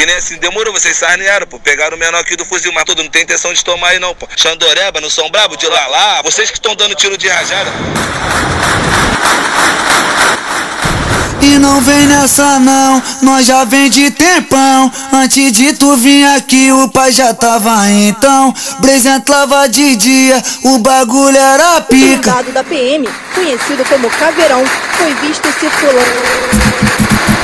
Que nem assim, demorou, vocês sarnearam, pô. Pegaram o menor aqui do fuzil, mas todo não tem intenção de tomar aí não, pô. Xandoreba, não são brabo de lá lá. Vocês que estão dando tiro de rajada. E não vem nessa não, nós já vem de tempão. Antes de tu vir aqui o pai já tava então. Brezentlava de dia, o bagulho era pica. Soldado da PM, conhecido como Caveirão, foi visto circulando.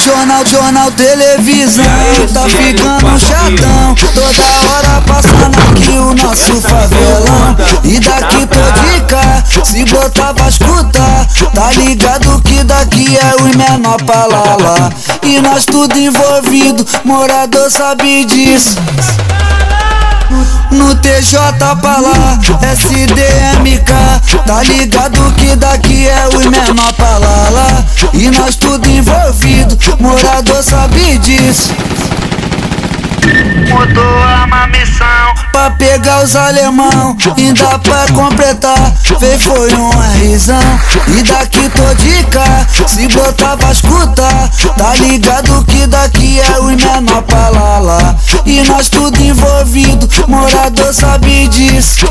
Jornal, jornal, televisão Tá ficando chatão. Toda hora passando aqui o nosso favelão. E daqui tô de cá Se botar pra escutar Tá ligado que daqui é o menor pra lá, lá E nós tudo envolvido Morador sabe disso. No TJ pra lá, SDMK Tá ligado que daqui é o menor pra lá, lá E nós tudo envolvido, morador sabe disso Mudou a missão. Pra pegar os alemão Ainda pra completar. Fez foi um risão E daqui tô de cá Se botar pra escutar. Tá ligado que daqui é o menor pra lá lá. E nós tudo envolvido Morador sabe disso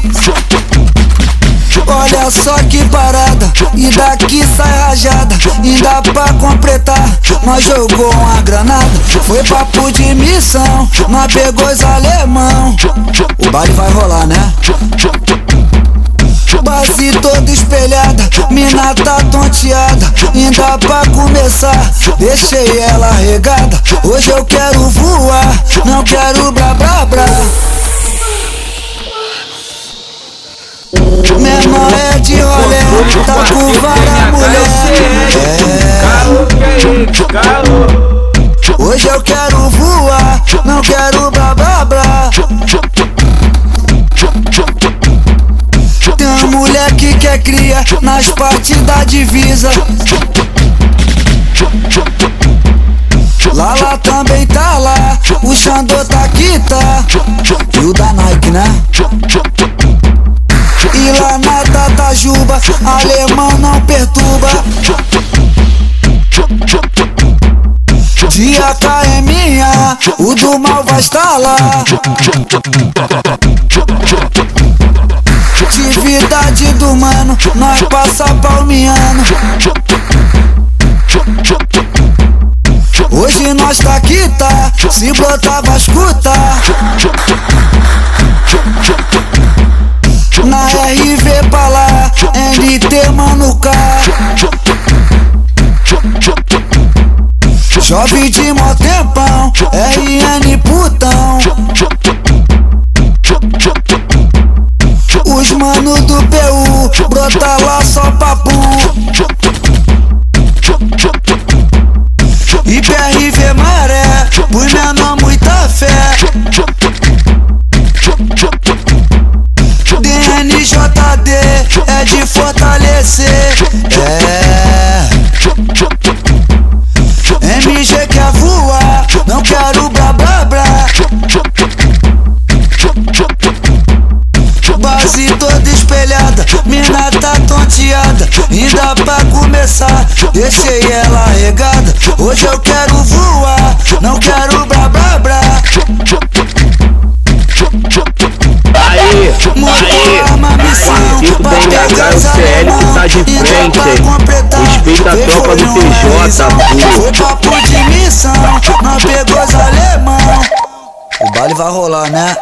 Olha só que parada, e daqui sai rajada Ainda pra completar, nós jogou uma granada Foi papo de missão, nós pegou os alemão. O baile vai rolar, né? Base toda espelhada, mina tá tonteada Ainda pra começar, deixei ela regada Hoje eu quero voar, não quero blá blá blá tá com várias mulheres. É. Hoje eu quero voar, não quero blá blá blá. Tem mulher que quer cria nas partes da divisa. Lala também tá lá, o Xandô tá aqui, tá? E o da Nike, né? Tatajuba, alemão não perturba. Dia K é minha, o do mal vai estar lá Atividade do mano, nós passa palmiano Hoje nós tá aqui, tá? Se botar vai escutar Jovem de mó tempão, RN putão Os mano do PU, brota lá só papo E PRV maré, por menor muita fé DNJD é de fortalecer. É. Base toda espelhada, mina tá tonteada. Ainda pra começar, deixei ela regada. Hoje eu quero voar, não quero blá blá blá. Aí, aí, Chico da NH, o CL que tá de frente, respeita a tropa do TJ, Foi papo de missão, não pegou os alemão O baile vai rolar, né?